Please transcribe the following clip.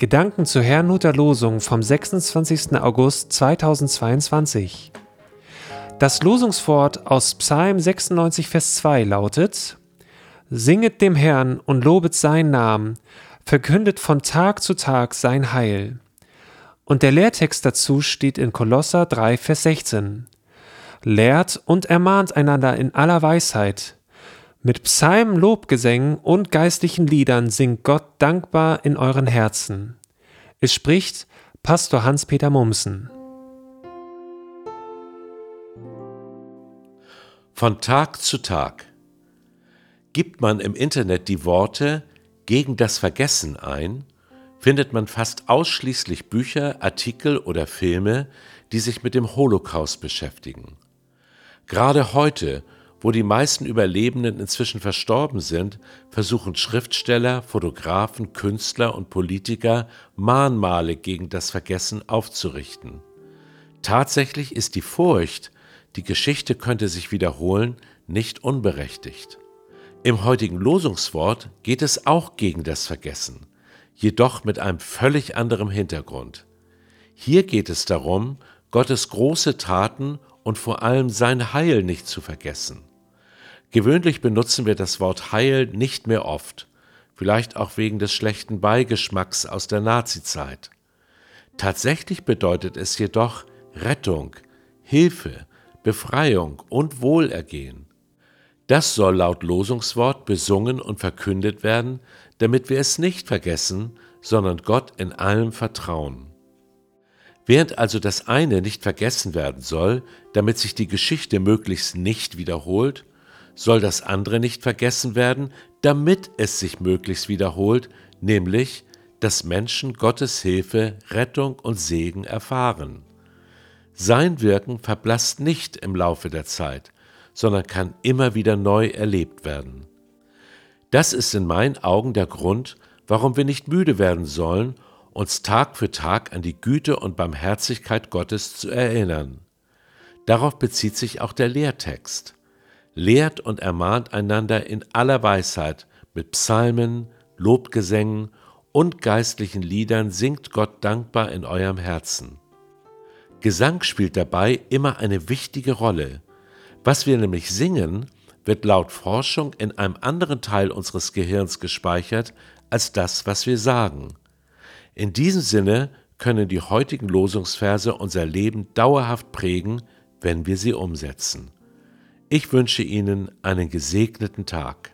Gedanken zur Herrnhuter Losung vom 26. August 2022. Das Losungswort aus Psalm 96, Vers 2 lautet: Singet dem Herrn und lobet seinen Namen, verkündet von Tag zu Tag sein Heil. Und der Lehrtext dazu steht in Kolosser 3, Vers 16. Lehrt und ermahnt einander in aller Weisheit, mit Psalmen, Lobgesängen und geistlichen Liedern singt Gott dankbar in euren Herzen. Es spricht Pastor Hans-Peter Mumsen. Von Tag zu Tag Gibt man im Internet die Worte gegen das Vergessen ein, findet man fast ausschließlich Bücher, Artikel oder Filme, die sich mit dem Holocaust beschäftigen. Gerade heute wo die meisten Überlebenden inzwischen verstorben sind, versuchen Schriftsteller, Fotografen, Künstler und Politiker Mahnmale gegen das Vergessen aufzurichten. Tatsächlich ist die Furcht, die Geschichte könnte sich wiederholen, nicht unberechtigt. Im heutigen Losungswort geht es auch gegen das Vergessen, jedoch mit einem völlig anderen Hintergrund. Hier geht es darum, Gottes große Taten und vor allem sein Heil nicht zu vergessen. Gewöhnlich benutzen wir das Wort Heil nicht mehr oft, vielleicht auch wegen des schlechten Beigeschmacks aus der Nazizeit. Tatsächlich bedeutet es jedoch Rettung, Hilfe, Befreiung und Wohlergehen. Das soll laut Losungswort besungen und verkündet werden, damit wir es nicht vergessen, sondern Gott in allem vertrauen. Während also das eine nicht vergessen werden soll, damit sich die Geschichte möglichst nicht wiederholt, soll das andere nicht vergessen werden, damit es sich möglichst wiederholt, nämlich, dass Menschen Gottes Hilfe, Rettung und Segen erfahren. Sein Wirken verblasst nicht im Laufe der Zeit, sondern kann immer wieder neu erlebt werden. Das ist in meinen Augen der Grund, warum wir nicht müde werden sollen, uns Tag für Tag an die Güte und Barmherzigkeit Gottes zu erinnern. Darauf bezieht sich auch der Lehrtext lehrt und ermahnt einander in aller Weisheit, mit Psalmen, Lobgesängen und geistlichen Liedern singt Gott dankbar in eurem Herzen. Gesang spielt dabei immer eine wichtige Rolle. Was wir nämlich singen, wird laut Forschung in einem anderen Teil unseres Gehirns gespeichert als das, was wir sagen. In diesem Sinne können die heutigen Losungsverse unser Leben dauerhaft prägen, wenn wir sie umsetzen. Ich wünsche Ihnen einen gesegneten Tag.